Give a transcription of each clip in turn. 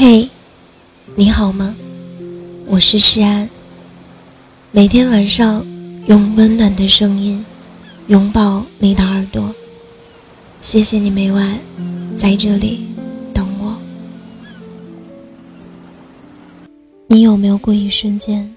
嘿，你好吗？我是诗安。每天晚上用温暖的声音拥抱你的耳朵。谢谢你每晚在这里等我。你有没有过一瞬间，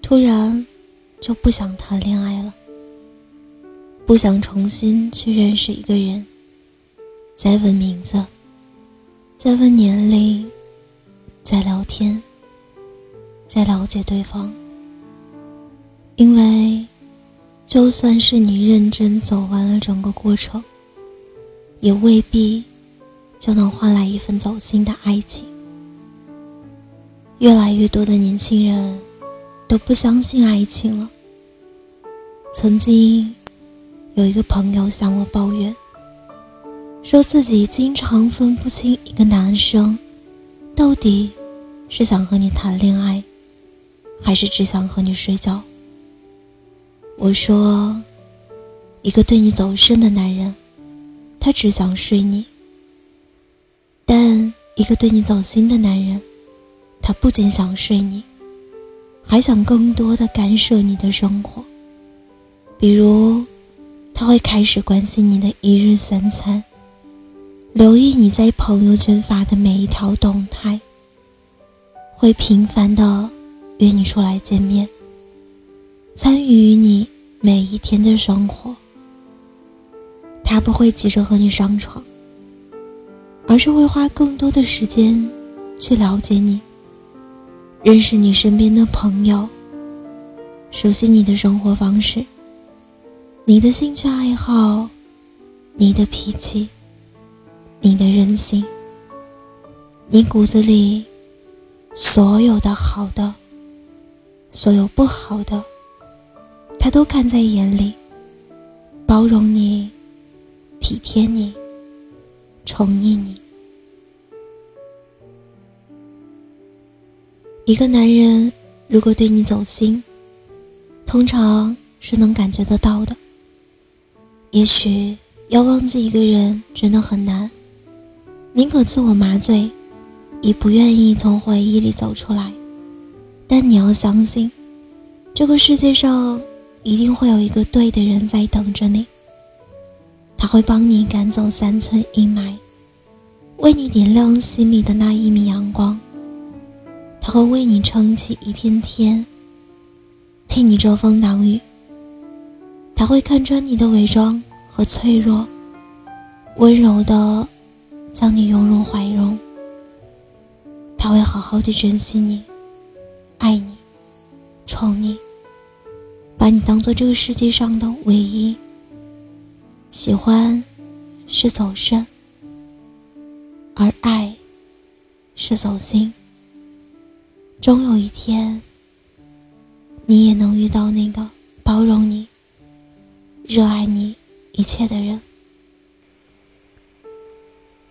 突然就不想谈恋爱了，不想重新去认识一个人，再问名字？再问年龄，再聊天，再了解对方。因为，就算是你认真走完了整个过程，也未必就能换来一份走心的爱情。越来越多的年轻人都不相信爱情了。曾经，有一个朋友向我抱怨。说自己经常分不清一个男生，到底是想和你谈恋爱，还是只想和你睡觉。我说，一个对你走心的男人，他只想睡你；但一个对你走心的男人，他不仅想睡你，还想更多的干涉你的生活。比如，他会开始关心你的一日三餐。留意你在朋友圈发的每一条动态，会频繁的约你出来见面，参与你每一天的生活。他不会急着和你上床，而是会花更多的时间去了解你，认识你身边的朋友，熟悉你的生活方式、你的兴趣爱好、你的脾气。你的任性，你骨子里所有的好的，所有不好的，他都看在眼里，包容你，体贴你，宠溺你。一个男人如果对你走心，通常是能感觉得到的。也许要忘记一个人真的很难。宁可自我麻醉，也不愿意从回忆里走出来。但你要相信，这个世界上一定会有一个对的人在等着你。他会帮你赶走三寸阴霾，为你点亮心里的那一米阳光。他会为你撑起一片天，替你遮风挡雨。他会看穿你的伪装和脆弱，温柔的。将你拥入怀中，他会好好的珍惜你，爱你，宠你，把你当做这个世界上的唯一。喜欢是走肾，而爱是走心。终有一天，你也能遇到那个包容你、热爱你一切的人。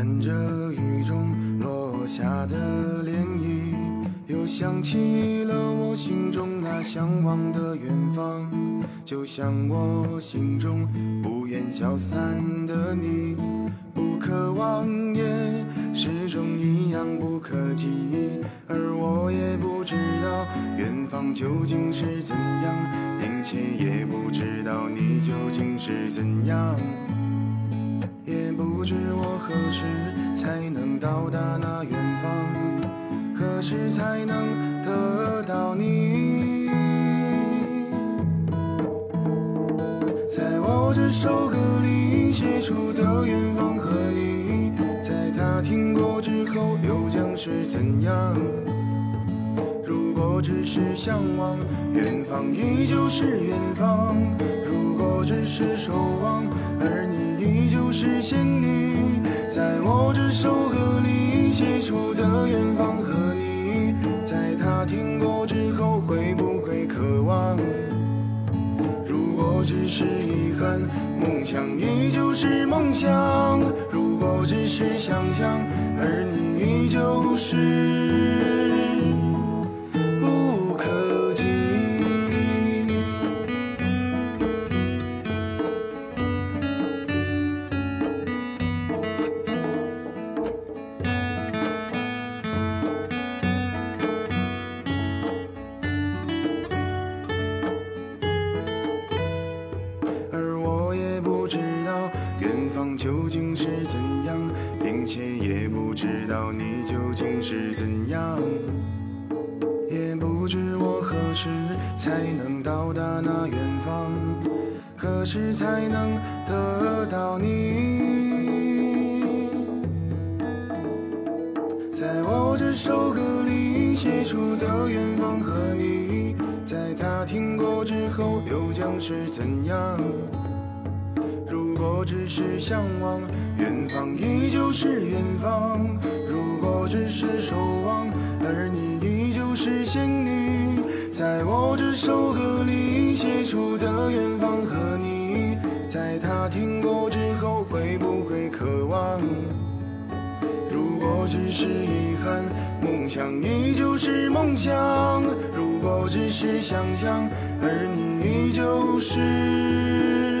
看着雨中落下的涟漪，又想起了我心中那向往的远方。就像我心中不愿消散的你，不可忘也始终一样不可及。而我也不知道远方究竟是怎样，并且也不知道你究竟是怎样。时才能到达那远方，何时才能得到你？在我这首歌里写出的远方和你，在他听过之后又将是怎样？如。果只是向往，远方依旧是远方；如果只是守望，而你依旧是仙女。在我这首歌里写出的远方和你，在他听过之后会不会渴望？如果只是遗憾，梦想依旧是梦想；如果只是想象，而你依旧是。究竟是怎样，并且也不知道你究竟是怎样，也不知我何时才能到达那远方，何时才能得到你。在我这首歌里写出的远方和你，在他听过之后又将是怎样？如果只是向往，远方依旧是远方；如果只是守望，而你依旧是仙女。在我这首歌里写出的远方和你，在他听过之后会不会渴望？如果只是遗憾，梦想依旧是梦想；如果只是想象，而你依旧是。